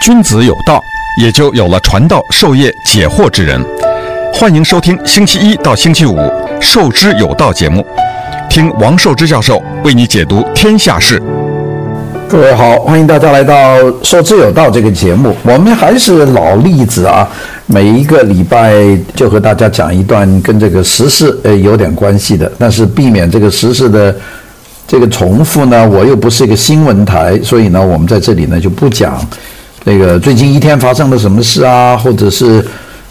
君子有道，也就有了传道授业解惑之人。欢迎收听星期一到星期五《授之有道》节目，听王寿之教授为你解读天下事。各位好，欢迎大家来到《授之有道》这个节目。我们还是老例子啊，每一个礼拜就和大家讲一段跟这个时事呃有点关系的，但是避免这个时事的。这个重复呢，我又不是一个新闻台，所以呢，我们在这里呢就不讲那个最近一天发生了什么事啊，或者是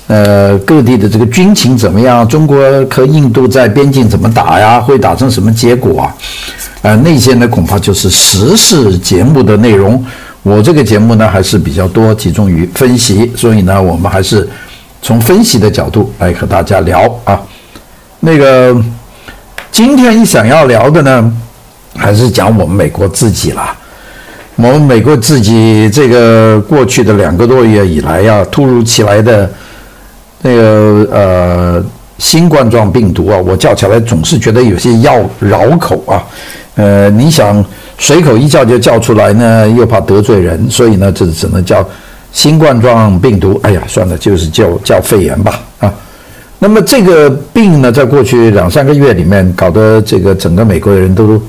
呃各地的这个军情怎么样，中国和印度在边境怎么打呀，会打成什么结果啊？呃，那些呢恐怕就是时事节目的内容。我这个节目呢还是比较多集中于分析，所以呢，我们还是从分析的角度来和大家聊啊。那个今天想要聊的呢。还是讲我们美国自己啦，我们美国自己这个过去的两个多月以来呀，突如其来的那个呃新冠状病毒啊，我叫起来总是觉得有些要绕口啊。呃，你想随口一叫就叫出来呢，又怕得罪人，所以呢，这只能叫新冠状病毒。哎呀，算了，就是叫叫肺炎吧啊。那么这个病呢，在过去两三个月里面，搞得这个整个美国人都。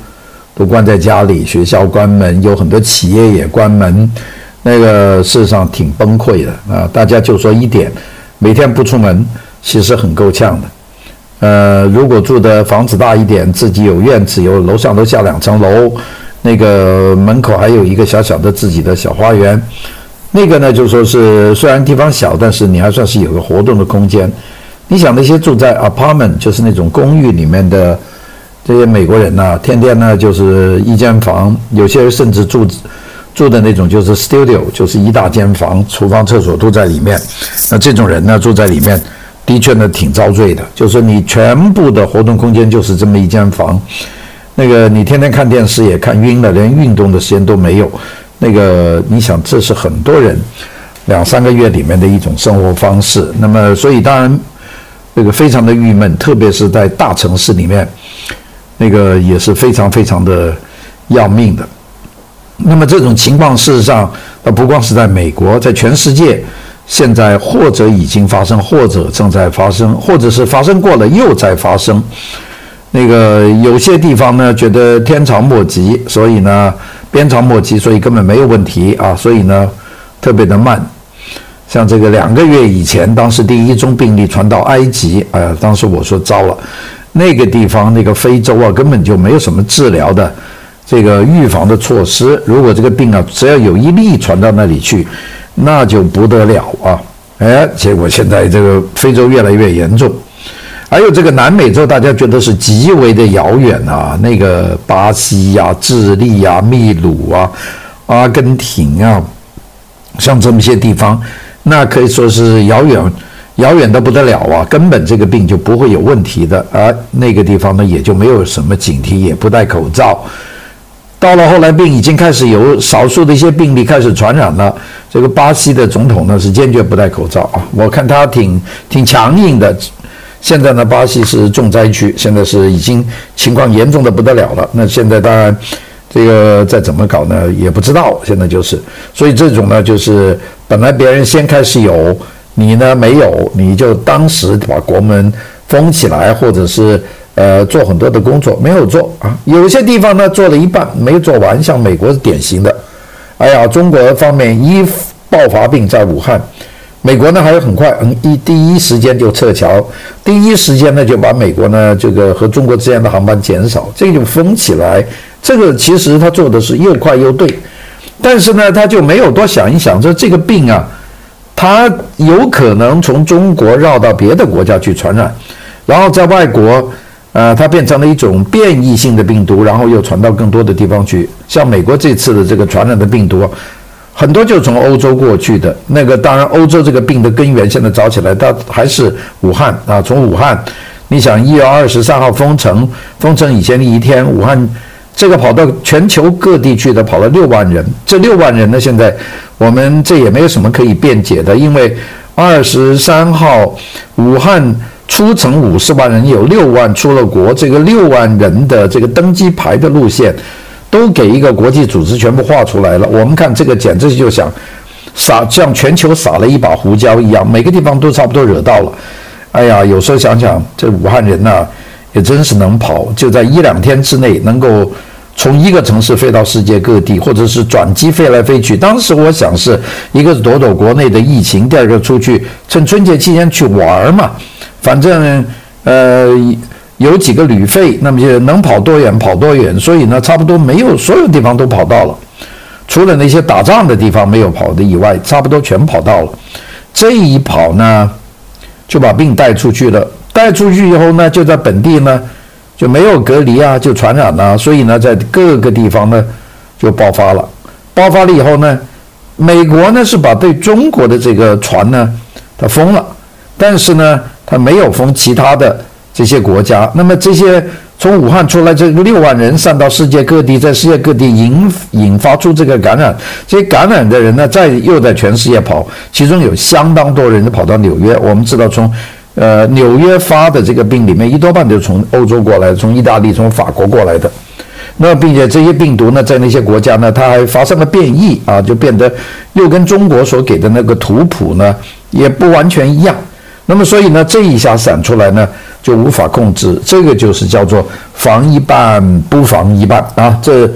都关在家里，学校关门，有很多企业也关门，那个事实上挺崩溃的啊！大家就说一点，每天不出门，其实很够呛的。呃，如果住的房子大一点，自己有院子，有楼上楼下两层楼，那个门口还有一个小小的自己的小花园，那个呢就说是虽然地方小，但是你还算是有个活动的空间。你想那些住在 apartment，就是那种公寓里面的。这些美国人呢，天天呢就是一间房，有些人甚至住住的那种就是 studio，就是一大间房，厨房、厕所都在里面。那这种人呢住在里面，的确呢挺遭罪的。就是你全部的活动空间就是这么一间房，那个你天天看电视也看晕了，连运动的时间都没有。那个你想，这是很多人两三个月里面的一种生活方式。那么，所以当然这个非常的郁闷，特别是在大城市里面。那个也是非常非常的要命的。那么这种情况，事实上，呃不光是在美国，在全世界，现在或者已经发生，或者正在发生，或者是发生过了又在发生。那个有些地方呢，觉得天长莫及，所以呢，鞭长莫及，所以根本没有问题啊，所以呢，特别的慢。像这个两个月以前，当时第一宗病例传到埃及，哎呀，当时我说糟了。那个地方，那个非洲啊，根本就没有什么治疗的这个预防的措施。如果这个病啊，只要有一例传到那里去，那就不得了啊！哎，结果现在这个非洲越来越严重，还有这个南美洲，大家觉得是极为的遥远啊。那个巴西呀、智利呀、秘鲁啊、阿根廷啊，像这么些地方，那可以说是遥远。遥远的不得了啊，根本这个病就不会有问题的，而那个地方呢，也就没有什么警惕，也不戴口罩。到了后来，病已经开始有少数的一些病例开始传染了。这个巴西的总统呢是坚决不戴口罩啊，我看他挺挺强硬的。现在呢，巴西是重灾区，现在是已经情况严重的不得了了。那现在当然这个再怎么搞呢，也不知道。现在就是，所以这种呢，就是本来别人先开始有。你呢？没有，你就当时把国门封起来，或者是呃做很多的工作，没有做啊。有些地方呢做了一半，没做完，像美国是典型的。哎呀，中国方面一爆发病在武汉，美国呢还有很快，嗯，一第一时间就撤侨，第一时间呢就把美国呢这个和中国之间的航班减少，这个就封起来。这个其实他做的是又快又对，但是呢他就没有多想一想，说这个病啊。它有可能从中国绕到别的国家去传染，然后在外国，呃，它变成了一种变异性的病毒，然后又传到更多的地方去。像美国这次的这个传染的病毒，很多就从欧洲过去的。那个当然，欧洲这个病的根源现在找起来，它还是武汉啊。从武汉，你想一月二十三号封城，封城以前的一天，武汉这个跑到全球各地去的，跑了六万人。这六万人呢，现在。我们这也没有什么可以辩解的，因为二十三号武汉出城五十万人，有六万出了国，这个六万人的这个登机牌的路线都给一个国际组织全部画出来了。我们看这个简直就想撒像全球撒了一把胡椒一样，每个地方都差不多惹到了。哎呀，有时候想想，这武汉人呐，也真是能跑，就在一两天之内能够从一个城市飞到世界各地，或者是转机飞来飞去。当时我想是一个是躲躲国内的疫情，第二个出去趁春节期间去玩嘛，反正呃有几个旅费，那么就能跑多远跑多远。所以呢，差不多没有所有地方都跑到了。除了那些打仗的地方没有跑的以外，差不多全跑到了。这一跑呢，就把病带出去了。带出去以后呢，就在本地呢就没有隔离啊，就传染了。所以呢，在各个地方呢就爆发了。爆发了以后呢，美国呢是把对中国的这个船呢，它封了，但是呢，它没有封其他的这些国家。那么这些。从武汉出来这个六万人散到世界各地，在世界各地引引发出这个感染，这些感染的人呢，在又在全世界跑，其中有相当多人跑到纽约。我们知道从，呃纽约发的这个病里面，一多半都是从欧洲过来，从意大利、从法国过来的。那并且这些病毒呢，在那些国家呢，它还发生了变异啊，就变得又跟中国所给的那个图谱呢，也不完全一样。那么所以呢，这一下散出来呢。就无法控制，这个就是叫做防一半不防一半啊！这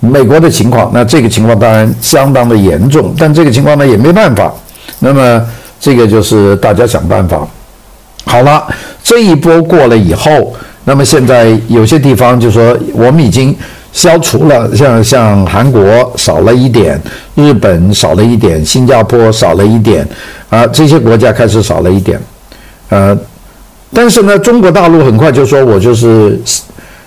美国的情况，那这个情况当然相当的严重，但这个情况呢也没办法。那么这个就是大家想办法。好了，这一波过了以后，那么现在有些地方就说我们已经消除了，像像韩国少了一点，日本少了一点，新加坡少了一点啊，这些国家开始少了一点，呃。但是呢，中国大陆很快就说，我就是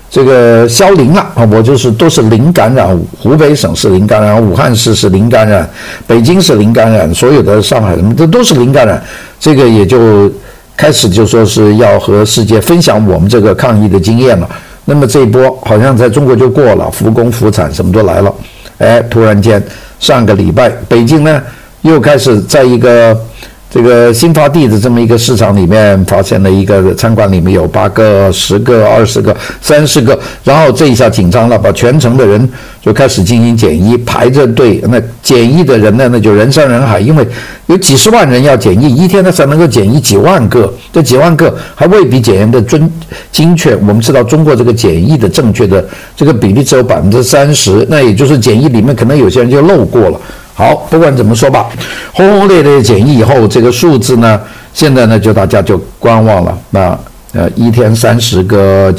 这个消零了啊，我就是都是零感染，湖北省是零感染，武汉市是零感染，北京是零感染，所有的上海什么这都是零感染，这个也就开始就说是要和世界分享我们这个抗疫的经验了。那么这一波好像在中国就过了，复工复产什么都来了，哎，突然间上个礼拜北京呢又开始在一个。这个新发地的这么一个市场里面，发现了一个餐馆里面有八个、十个、二十个、三十个，然后这一下紧张了，把全城的人就开始进行检疫，排着队。那检疫的人呢，那就人山人海，因为有几十万人要检疫，一天他才能够检疫几万个，这几万个还未必检验的准精确。我们知道中国这个检疫的正确的这个比例只有百分之三十，那也就是检疫里面可能有些人就漏过了。好，不管怎么说吧，轰轰烈烈检疫以后，这个数字呢，现在呢就大家就观望了。那呃，一天三十个，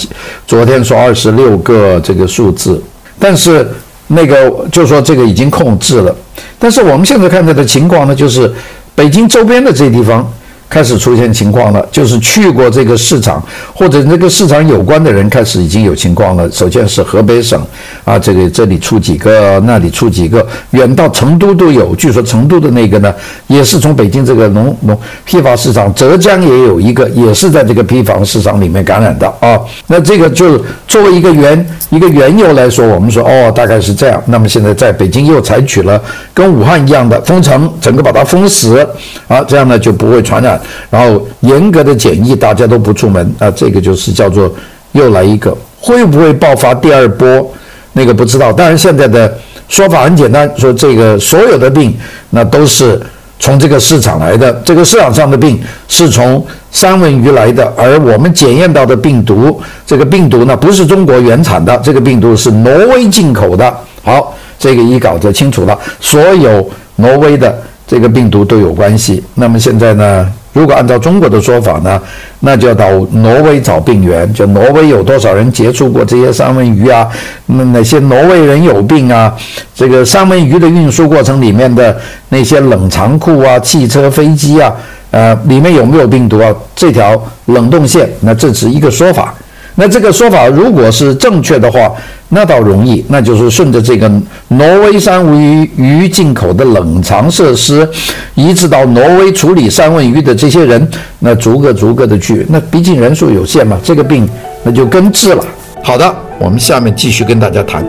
昨天说二十六个这个数字，但是那个就说这个已经控制了。但是我们现在看到的情况呢，就是北京周边的这地方。开始出现情况了，就是去过这个市场或者那个市场有关的人开始已经有情况了。首先是河北省啊，这个这里出几个，那里出几个，远到成都都有。据说成都的那个呢，也是从北京这个农农批发市场，浙江也有一个，也是在这个批发市场里面感染的啊。那这个就作为一个缘一个缘由来说，我们说哦，大概是这样。那么现在在北京又采取了跟武汉一样的封城，整个把它封死啊，这样呢就不会传染。然后严格的检疫，大家都不出门啊，这个就是叫做又来一个，会不会爆发第二波？那个不知道。当然现在的说法很简单，说这个所有的病那都是从这个市场来的，这个市场上的病是从三文鱼来的，而我们检验到的病毒，这个病毒呢不是中国原产的，这个病毒是挪威进口的。好，这个一搞就清楚了，所有挪威的这个病毒都有关系。那么现在呢？如果按照中国的说法呢，那就要到挪威找病源，就挪威有多少人接触过这些三文鱼啊？那哪些挪威人有病啊？这个三文鱼的运输过程里面的那些冷藏库啊、汽车、飞机啊，呃，里面有没有病毒啊？这条冷冻线，那这只是一个说法。那这个说法如果是正确的话，那倒容易，那就是顺着这个挪威三文鱼鱼进口的冷藏设施，移植到挪威处理三文鱼的这些人，那逐个逐个的去，那毕竟人数有限嘛，这个病那就根治了。好的，我们下面继续跟大家谈。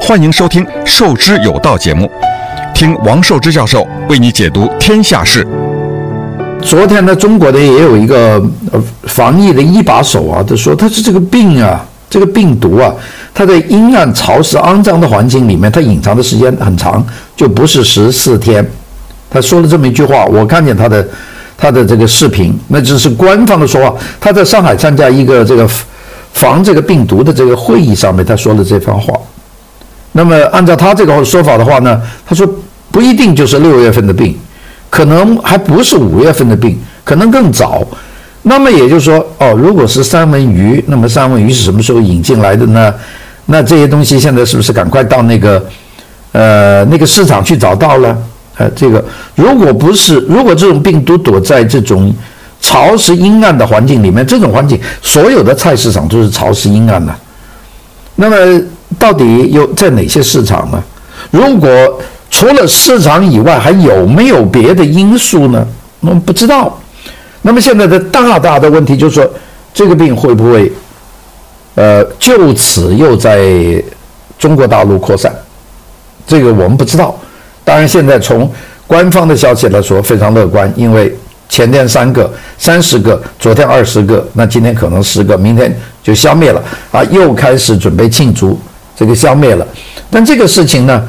欢迎收听《授之有道》节目，听王寿之教授为你解读天下事。昨天呢，中国的也有一个呃防疫的一把手啊，他说他是这个病啊，这个病毒啊，它在阴暗、潮湿、肮脏的环境里面，它隐藏的时间很长，就不是十四天。他说了这么一句话，我看见他的他的这个视频，那只是官方的说话。他在上海参加一个这个防这个病毒的这个会议上面，他说了这番话。那么按照他这个说法的话呢，他说不一定就是六月份的病，可能还不是五月份的病，可能更早。那么也就是说，哦，如果是三文鱼，那么三文鱼是什么时候引进来的呢？那这些东西现在是不是赶快到那个呃那个市场去找到了？呃，这个如果不是，如果这种病毒躲在这种潮湿阴暗的环境里面，这种环境所有的菜市场都是潮湿阴暗的。那么到底有在哪些市场呢？如果除了市场以外，还有没有别的因素呢？我们不知道。那么现在的大大的问题就是说，这个病会不会，呃，就此又在中国大陆扩散？这个我们不知道。当然，现在从官方的消息来说，非常乐观，因为前天三个、三十个，昨天二十个，那今天可能十个，明天就消灭了啊，又开始准备庆祝这个消灭了。但这个事情呢，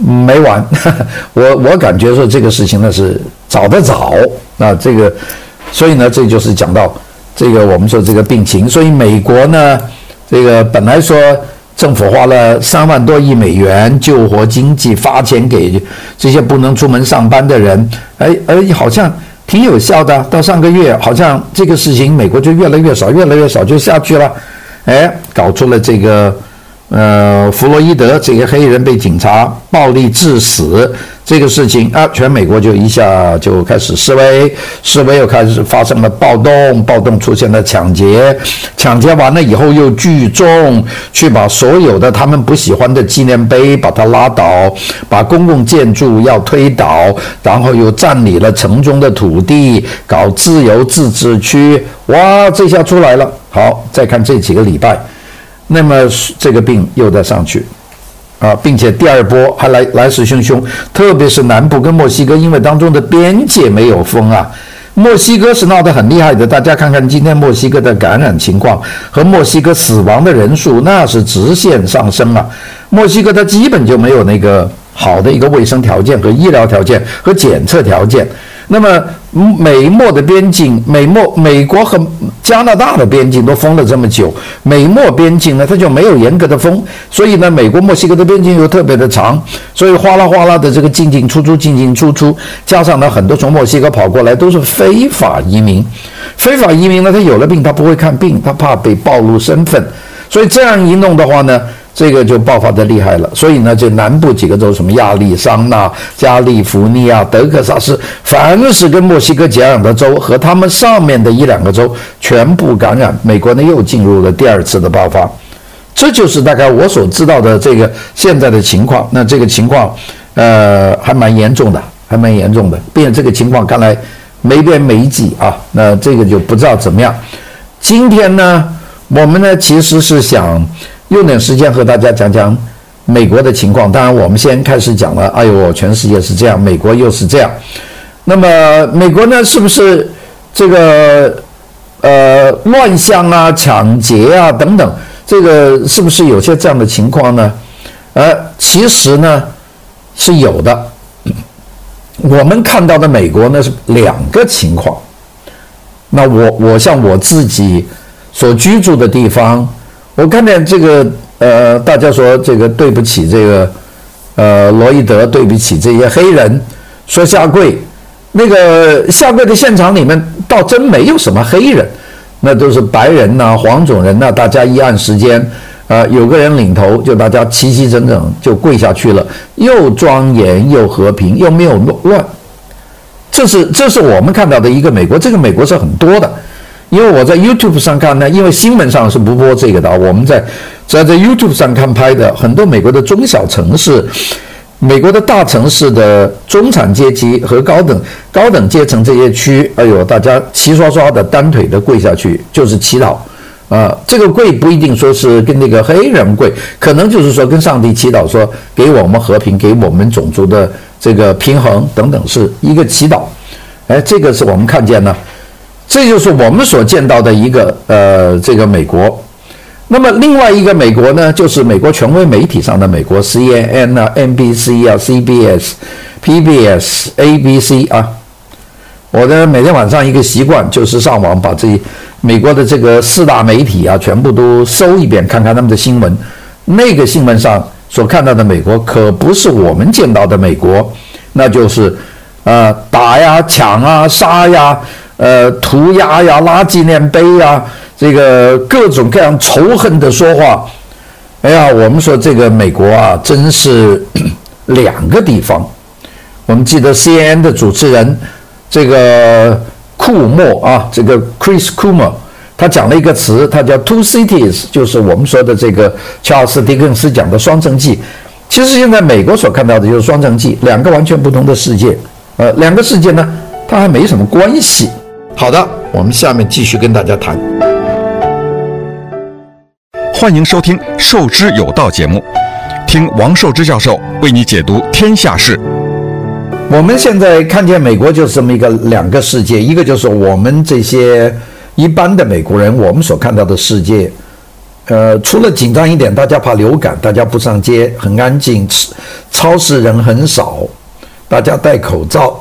没完，我我感觉说这个事情呢是早得早啊，这个。所以呢，这就是讲到这个我们说这个病情。所以美国呢，这个本来说政府花了三万多亿美元救活经济，发钱给这些不能出门上班的人，哎哎，好像挺有效的。到上个月，好像这个事情美国就越来越少，越来越少就下去了。哎，搞出了这个呃，弗洛伊德这个黑人被警察暴力致死。这个事情啊，全美国就一下就开始示威，示威又开始发生了暴动，暴动出现了抢劫，抢劫完了以后又聚众去把所有的他们不喜欢的纪念碑把它拉倒，把公共建筑要推倒，然后又占领了城中的土地，搞自由自治区，哇，这下出来了。好，再看这几个礼拜，那么这个病又在上去。啊，并且第二波还来来势汹汹，特别是南部跟墨西哥，因为当中的边界没有封啊，墨西哥是闹得很厉害的。大家看看今天墨西哥的感染情况和墨西哥死亡的人数，那是直线上升啊。墨西哥它基本就没有那个好的一个卫生条件和医疗条件和检测条件。那么，美墨的边境，美墨美国和加拿大的边境都封了这么久，美墨边境呢，它就没有严格的封，所以呢，美国墨西哥的边境又特别的长，所以哗啦哗啦的这个进进出出，进进出出，加上呢，很多从墨西哥跑过来都是非法移民，非法移民呢，他有了病他不会看病，他怕被暴露身份，所以这样一弄的话呢。这个就爆发的厉害了，所以呢，这南部几个州，什么亚利桑那、加利福尼亚、德克萨斯，凡是跟墨西哥接壤的州和他们上面的一两个州，全部感染。美国呢，又进入了第二次的爆发，这就是大概我所知道的这个现在的情况。那这个情况，呃，还蛮严重的，还蛮严重的。并且这个情况看来没边没际啊，那这个就不知道怎么样。今天呢，我们呢其实是想。用点时间和大家讲讲美国的情况。当然，我们先开始讲了。哎呦，全世界是这样，美国又是这样。那么，美国呢，是不是这个呃乱象啊、抢劫啊等等，这个是不是有些这样的情况呢？呃，其实呢是有的。我们看到的美国呢是两个情况。那我我像我自己所居住的地方。我看见这个，呃，大家说这个对不起这个，呃，罗伊德，对不起这些黑人，说下跪，那个下跪的现场里面倒真没有什么黑人，那都是白人呐、黄种人呐、大家一按时间，呃，有个人领头，就大家齐齐整整就跪下去了，又庄严又和平，又没有乱，这是这是我们看到的一个美国，这个美国是很多的。因为我在 YouTube 上看呢，因为新闻上是不播这个的。我们在只要在 YouTube 上看拍的，很多美国的中小城市、美国的大城市的中产阶级和高等高等阶层这些区，哎呦，大家齐刷刷的单腿的跪下去，就是祈祷啊。这个跪不一定说是跟那个黑人跪，可能就是说跟上帝祈祷，说给我们和平，给我们种族的这个平衡等等，是一个祈祷。哎，这个是我们看见呢。这就是我们所见到的一个呃，这个美国，那么另外一个美国呢，就是美国权威媒体上的美国 CNN 啊、NBC 啊、CBS、PBS、ABC 啊。我的每天晚上一个习惯就是上网把这美国的这个四大媒体啊全部都搜一遍，看看他们的新闻。那个新闻上所看到的美国可不是我们见到的美国，那就是呃打呀、抢啊、杀呀、呃涂鸦呀、拉纪念碑呀。这个各种各样仇恨的说话，哎呀，我们说这个美国啊，真是 两个地方。我们记得 CNN 的主持人这个库莫啊，这个 Chris Cuomo，他讲了一个词，他叫 “two cities”，就是我们说的这个乔尔斯·狄更斯讲的双城记。其实现在美国所看到的就是双城记，两个完全不同的世界。呃，两个世界呢，它还没什么关系。好的，我们下面继续跟大家谈。欢迎收听《授之有道》节目，听王寿之教授为你解读天下事。我们现在看见美国就是这么一个两个世界，一个就是我们这些一般的美国人，我们所看到的世界，呃，除了紧张一点，大家怕流感，大家不上街，很安静，超市人很少，大家戴口罩。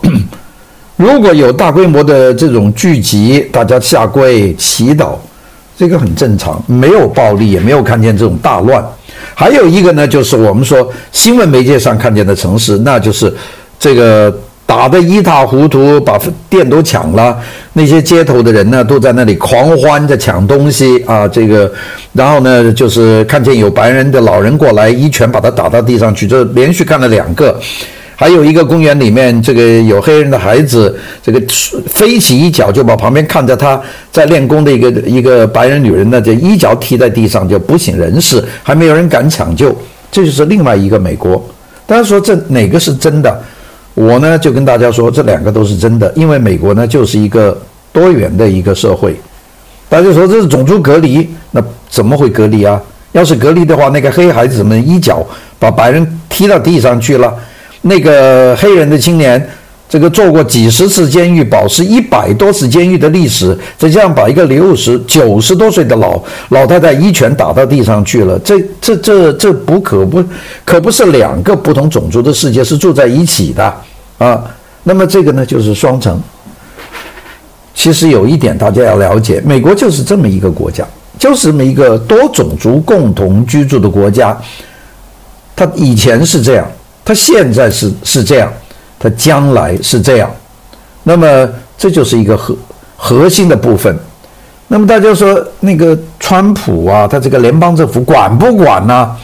如果有大规模的这种聚集，大家下跪祈祷。这个很正常，没有暴力，也没有看见这种大乱。还有一个呢，就是我们说新闻媒介上看见的城市，那就是这个打得一塌糊涂，把店都抢了，那些街头的人呢都在那里狂欢着抢东西啊，这个，然后呢就是看见有白人的老人过来，一拳把他打到地上去，这连续干了两个。还有一个公园里面，这个有黑人的孩子，这个飞起一脚就把旁边看着他在练功的一个一个白人女人呢，就一脚踢在地上，就不省人事，还没有人敢抢救。这就是另外一个美国。大家说这哪个是真的？我呢就跟大家说，这两个都是真的，因为美国呢就是一个多元的一个社会。大家说这是种族隔离，那怎么会隔离啊？要是隔离的话，那个黑孩子们一脚把白人踢到地上去了？那个黑人的青年，这个坐过几十次监狱，保持一百多次监狱的历史，再这样把一个六十九十多岁的老老太太一拳打到地上去了，这这这这不可不可不是两个不同种族的世界是住在一起的啊？那么这个呢，就是双城。其实有一点大家要了解，美国就是这么一个国家，就是这么一个多种族共同居住的国家。它以前是这样。他现在是是这样，他将来是这样，那么这就是一个核核心的部分。那么大家说那个川普啊，他这个联邦政府管不管呢？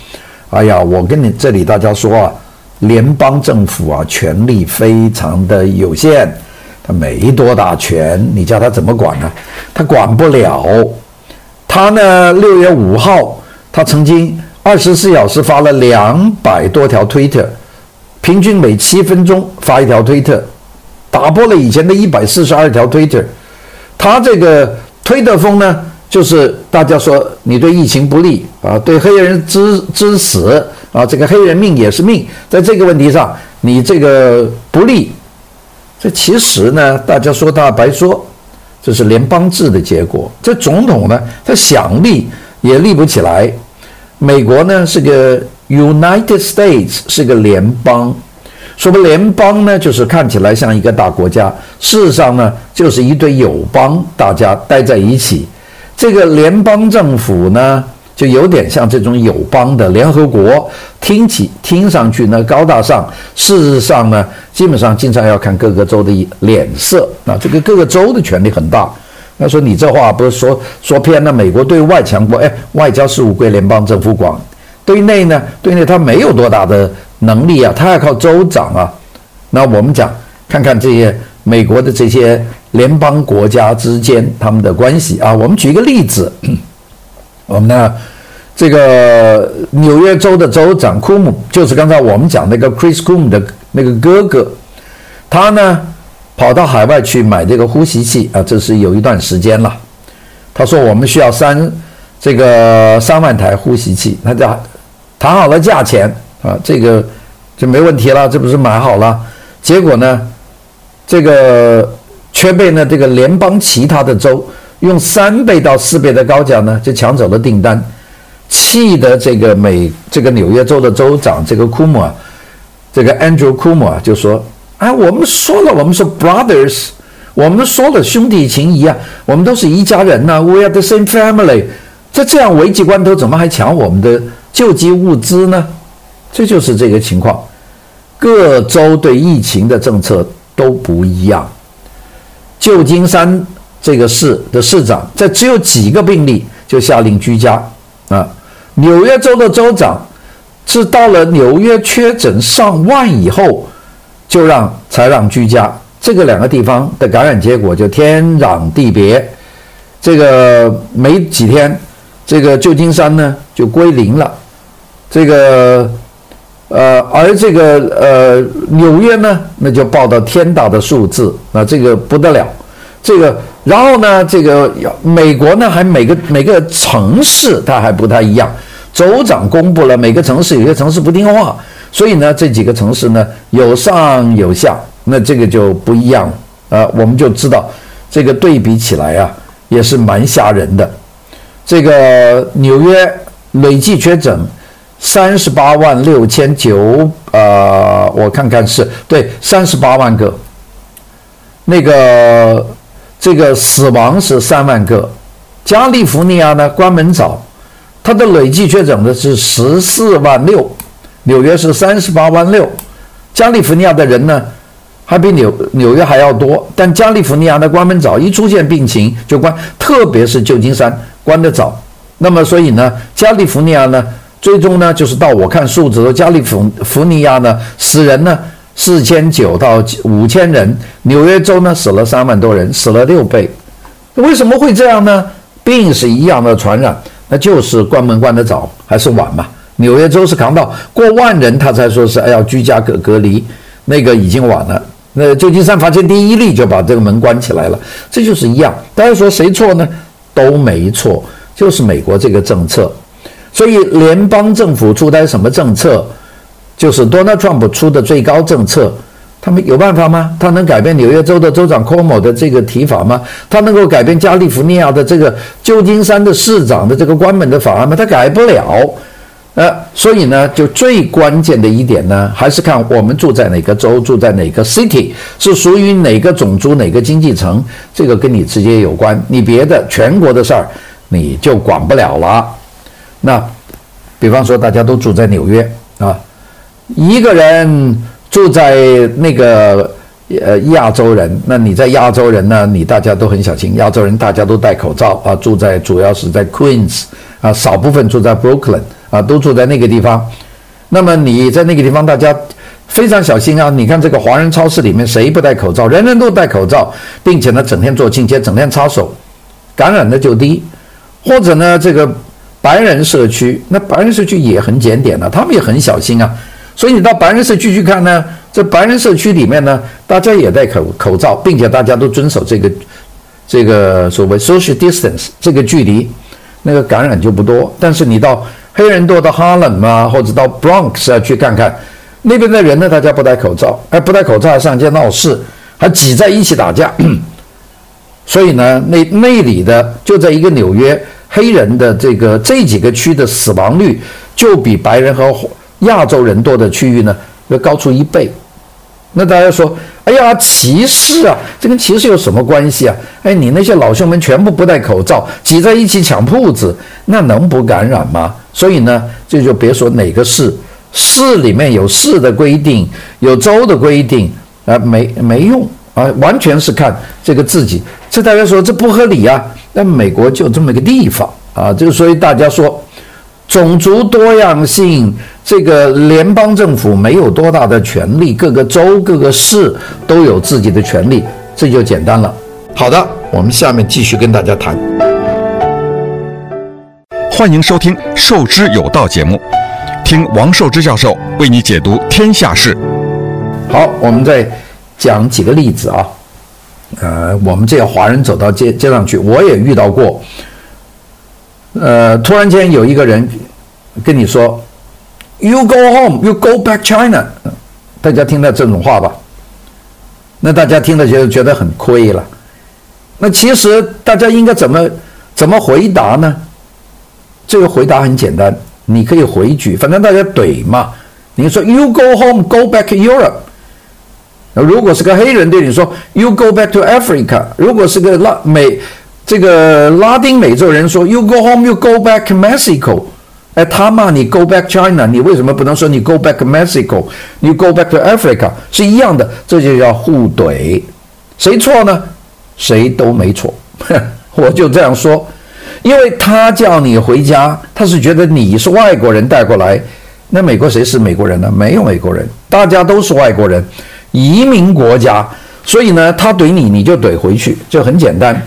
哎呀，我跟你这里大家说啊，联邦政府啊，权力非常的有限，他没多大权，你叫他怎么管呢？他管不了。他呢，六月五号，他曾经二十四小时发了两百多条推特。平均每七分钟发一条推特，打破了以前的一百四十二条推特。他这个推特风呢，就是大家说你对疫情不利啊，对黑人之之死啊，这个黑人命也是命，在这个问题上你这个不利。这其实呢，大家说他白说，这是联邦制的结果。这总统呢，他想立也立不起来。美国呢是个。United States 是个联邦，说不联邦呢，就是看起来像一个大国家，事实上呢，就是一堆友邦，大家待在一起。这个联邦政府呢，就有点像这种友邦的联合国，听起听上去呢高大上，事实上呢，基本上经常要看各个州的脸色啊，这个各个州的权力很大。那说你这话不是说说偏了？美国对外强国，哎，外交事务归联邦政府管。对内呢，对内他没有多大的能力啊，他要靠州长啊。那我们讲，看看这些美国的这些联邦国家之间他们的关系啊。我们举一个例子，我们呢，这个纽约州的州长库姆，就是刚才我们讲那个 Chris c o m 的那个哥哥，他呢跑到海外去买这个呼吸器啊，这是有一段时间了。他说我们需要三这个三万台呼吸器，他叫。谈好了价钱啊，这个就没问题了，这不是买好了？结果呢，这个却被呢这个联邦其他的州用三倍到四倍的高价呢就抢走了订单。气得这个美这个纽约州的州长这个库姆啊，这个 Andrew Cuomo 啊就说：“啊，我们说了，我们说 brothers，我们说了兄弟情谊啊，我们都是一家人呐、，we are the same family。在这样危急关头，怎么还抢我们的救济物资呢？这就是这个情况。各州对疫情的政策都不一样。旧金山这个市的市长在只有几个病例就下令居家啊。”纽约州的州长是到了纽约确诊上万以后，就让才让居家。这个两个地方的感染结果就天壤地别。这个没几天，这个旧金山呢就归零了。这个呃，而这个呃纽约呢，那就报到天大的数字，那这个不得了。这个然后呢，这个美国呢还每个每个城市它还不太一样。州长公布了每个城市，有些城市不听话，所以呢，这几个城市呢有上有下，那这个就不一样了。呃，我们就知道这个对比起来啊，也是蛮吓人的。这个纽约累计确诊三十八万六千九，呃，我看看是对三十八万个。那个这个死亡是三万个。加利福尼亚呢，关门早。它的累计确诊的是十四万六，纽约是三十八万六，加利福尼亚的人呢还比纽纽约还要多，但加利福尼亚的关门早，一出现病情就关，特别是旧金山关的早，那么所以呢，加利福尼亚呢最终呢就是到我看数字，加利福福尼亚呢死人呢四千九到五千人，纽约州呢死了三万多人，死了六倍，为什么会这样呢？病是一样的传染。那就是关门关得早还是晚嘛？纽约州是扛到过万人，他才说是哎要居家隔隔离，那个已经晚了。那旧金山发现第一例就把这个门关起来了，这就是一样。大家说谁错呢？都没错，就是美国这个政策。所以联邦政府出台什么政策，就是 Donald Trump 出的最高政策。他们有办法吗？他能改变纽约州的州长 Cuomo 的这个提法吗？他能够改变加利福尼亚的这个旧金山的市长的这个关门的法案吗？他改不了。呃，所以呢，就最关键的一点呢，还是看我们住在哪个州，住在哪个 city，是属于哪个种族、哪个经济层，这个跟你直接有关。你别的全国的事儿，你就管不了了。那，比方说大家都住在纽约啊，一个人。住在那个呃亚洲人，那你在亚洲人呢？你大家都很小心，亚洲人大家都戴口罩啊。住在主要是在 Queens 啊，少部分住在 Brooklyn 啊，都住在那个地方。那么你在那个地方，大家非常小心啊。你看这个华人超市里面谁不戴口罩？人人都戴口罩，并且呢整天做清洁，整天擦手，感染的就低。或者呢这个白人社区，那白人社区也很检点了，他们也很小心啊。所以你到白人社区去看呢，这白人社区里面呢，大家也戴口口罩，并且大家都遵守这个这个所谓 social distance 这个距离，那个感染就不多。但是你到黑人多的哈伦啊，或者到 Bronx 啊去看看，那边的人呢，大家不戴口罩，还不戴口罩还上街闹事，还挤在一起打架。所以呢，那那里的就在一个纽约，黑人的这个这几个区的死亡率就比白人和亚洲人多的区域呢，要高出一倍。那大家说，哎呀，歧视啊！这跟歧视有什么关系啊？哎，你那些老兄们全部不戴口罩，挤在一起抢铺子，那能不感染吗？所以呢，这就别说哪个市，市里面有市的规定，有州的规定，啊，没没用啊，完全是看这个自己。这大家说这不合理啊？那美国就这么一个地方啊，这个所以大家说。种族多样性，这个联邦政府没有多大的权利，各个州、各个市都有自己的权利，这就简单了。好的，我们下面继续跟大家谈。欢迎收听《授之有道》节目，听王寿之教授为你解读天下事。好，我们再讲几个例子啊。呃，我们这些华人走到街街上去，我也遇到过。呃，突然间有一个人跟你说：“You go home, you go back China。”大家听到这种话吧？那大家听了就觉得很亏了。那其实大家应该怎么怎么回答呢？这个回答很简单，你可以回举，反正大家怼嘛。你说 “You go home, go back Europe”。如果是个黑人对你说 “You go back to Africa”，如果是个拉美这个拉丁美洲人说 “You go home, you go back to Mexico”，哎，他骂你 “Go back China”，你为什么不能说你 “Go back Mexico”？你 “Go back to Africa” 是一样的，这就叫互怼。谁错呢？谁都没错。我就这样说，因为他叫你回家，他是觉得你是外国人带过来。那美国谁是美国人呢？没有美国人，大家都是外国人，移民国家。所以呢，他怼你，你就怼回去，就很简单。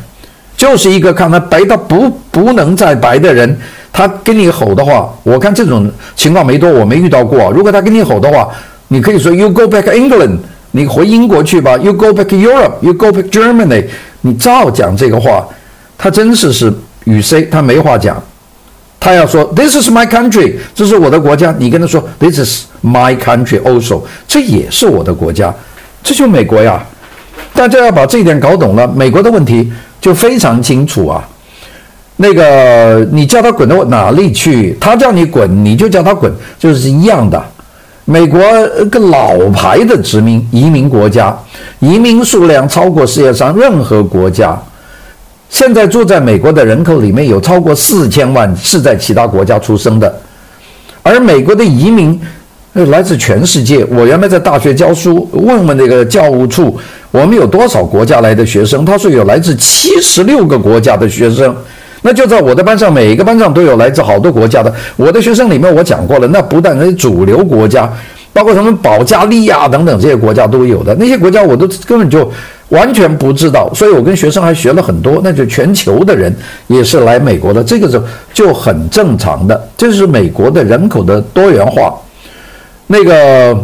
就是一个看他白到不不能再白的人，他跟你吼的话，我看这种情况没多，我没遇到过。如果他跟你吼的话，你可以说 “You go back England”，你回英国去吧；“You go back Europe”，“You go back Germany”，你照讲这个话。他真是是与 C，他没话讲。他要说 This is my country，这是我的国家。你跟他说 This is my country also，这也是我的国家，这就美国呀。大家要把这一点搞懂了，美国的问题就非常清楚啊。那个你叫他滚到哪里去，他叫你滚，你就叫他滚，就是一样的。美国个老牌的殖民移民国家，移民数量超过世界上任何国家。现在住在美国的人口里面有超过四千万是在其他国家出生的，而美国的移民来自全世界。我原来在大学教书，问问那个教务处，我们有多少国家来的学生？他说有来自七十六个国家的学生。那就在我的班上，每一个班上都有来自好多国家的。我的学生里面，我讲过了，那不但是主流国家，包括什么保加利亚等等这些国家都有的。那些国家我都根本就。完全不知道，所以我跟学生还学了很多。那就全球的人也是来美国的，这个就就很正常的。这是美国的人口的多元化。那个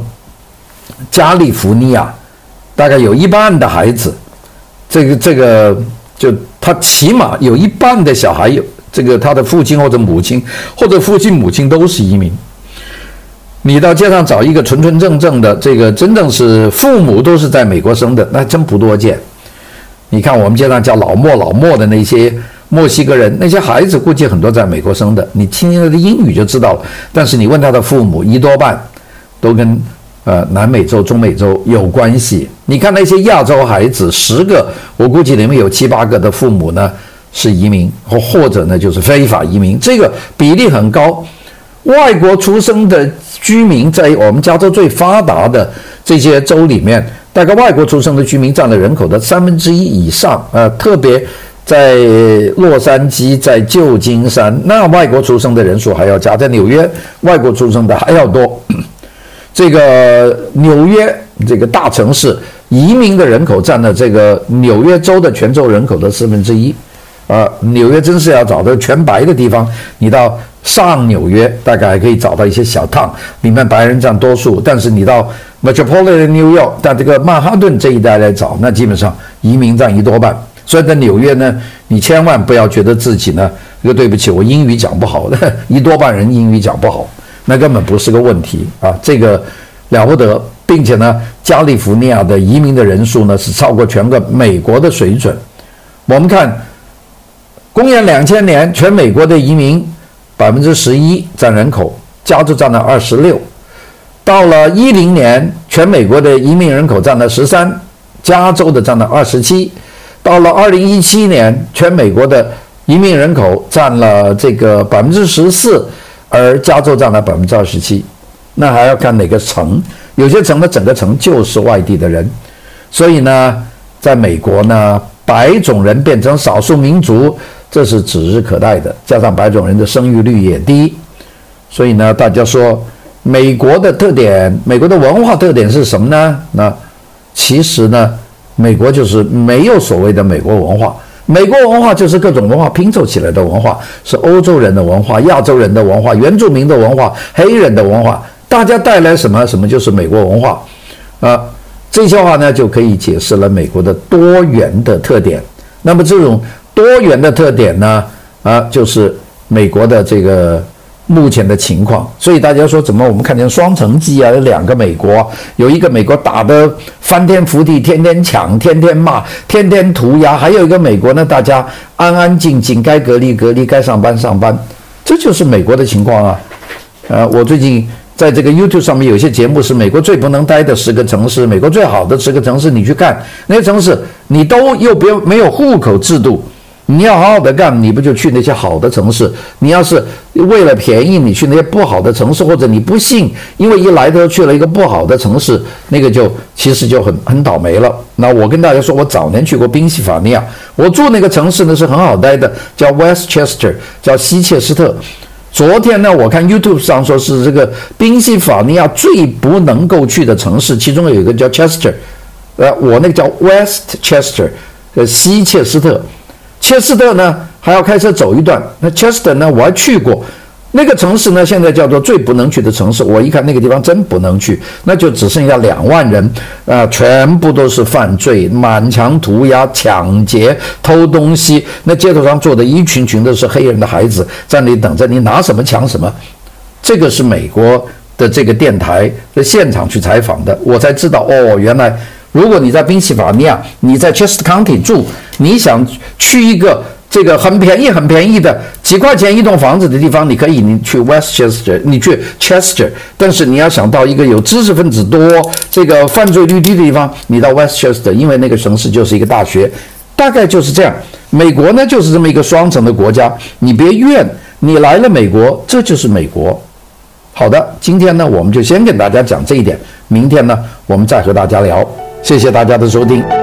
加利福尼亚大概有一半的孩子，这个这个就他起码有一半的小孩有这个他的父亲或者母亲或者父亲母亲都是移民。你到街上找一个纯纯正正的，这个真正是父母都是在美国生的，那真不多见。你看我们街上叫老莫老莫的那些墨西哥人，那些孩子估计很多在美国生的，你听他的英语就知道了。但是你问他的父母，一多半都跟呃南美洲、中美洲有关系。你看那些亚洲孩子，十个我估计里面有七八个的父母呢是移民，或或者呢就是非法移民，这个比例很高。外国出生的居民在我们加州最发达的这些州里面，大概外国出生的居民占了人口的三分之一以上。呃，特别在洛杉矶、在旧金山，那外国出生的人数还要加，在纽约，外国出生的还要多。这个纽约这个大城市，移民的人口占了这个纽约州的全州人口的四分之一。啊，纽约真是要找到全白的地方，你到。上纽约大概还可以找到一些小烫，里面白人占多数。但是你到 Metropolitan New York，在这个曼哈顿这一带来找，那基本上移民占一多半。所以在纽约呢，你千万不要觉得自己呢，这个对不起，我英语讲不好的，一多半人英语讲不好，那根本不是个问题啊，这个了不得，并且呢，加利福尼亚的移民的人数呢是超过全个美国的水准。我们看，公元两千年全美国的移民。百分之十一占人口，加州占了二十六。到了一零年，全美国的移民人口占了十三，加州的占了二十七。到了二零一七年，全美国的移民人口占了这个百分之十四，而加州占了百分之二十七。那还要看哪个城？有些城的整个城就是外地的人，所以呢，在美国呢，白种人变成少数民族。这是指日可待的，加上白种人的生育率也低，所以呢，大家说美国的特点，美国的文化特点是什么呢？那其实呢，美国就是没有所谓的美国文化，美国文化就是各种文化拼凑起来的文化，是欧洲人的文化、亚洲人的文化、原住民的文化、黑人的文化，大家带来什么什么就是美国文化啊。这些话呢，就可以解释了美国的多元的特点。那么这种。多元的特点呢？啊，就是美国的这个目前的情况。所以大家说，怎么我们看见双城记啊？有两个美国，有一个美国打得翻天覆地，天天抢，天天骂，天天涂鸦；还有一个美国呢，大家安安静静，该隔离隔离，该上班上班。这就是美国的情况啊。呃，我最近在这个 YouTube 上面有些节目是美国最不能待的十个城市，美国最好的十个城市，你去看那些城市，你都又不用没有户口制度。你要好好的干，你不就去那些好的城市？你要是为了便宜，你去那些不好的城市，或者你不信，因为一来都去了一个不好的城市，那个就其实就很很倒霉了。那我跟大家说，我早年去过宾夕法尼亚，我住那个城市呢是很好待的，叫 Westchester，叫西切斯特。昨天呢，我看 YouTube 上说是这个宾夕法尼亚最不能够去的城市，其中有一个叫 Chester，呃，我那个叫 Westchester，呃，西切斯特。切斯特呢还要开车走一段，那切斯特呢我还去过，那个城市呢现在叫做最不能去的城市。我一看那个地方真不能去，那就只剩下两万人，啊、全部都是犯罪，满墙涂鸦、抢劫、偷东西。那街头上坐的一群群都是黑人的孩子，在那里等着，你拿什么抢什么。这个是美国的这个电台的现场去采访的，我才知道哦，原来。如果你在宾夕法尼亚，你在 Chester County 住，你想去一个这个很便宜、很便宜的几块钱一栋房子的地方，你可以你去 Westchester，你去 Chester，但是你要想到一个有知识分子多、这个犯罪率低的地方，你到 Westchester，因为那个城市就是一个大学，大概就是这样。美国呢就是这么一个双层的国家，你别怨，你来了美国，这就是美国。好的，今天呢我们就先跟大家讲这一点，明天呢我们再和大家聊。谢谢大家的收听。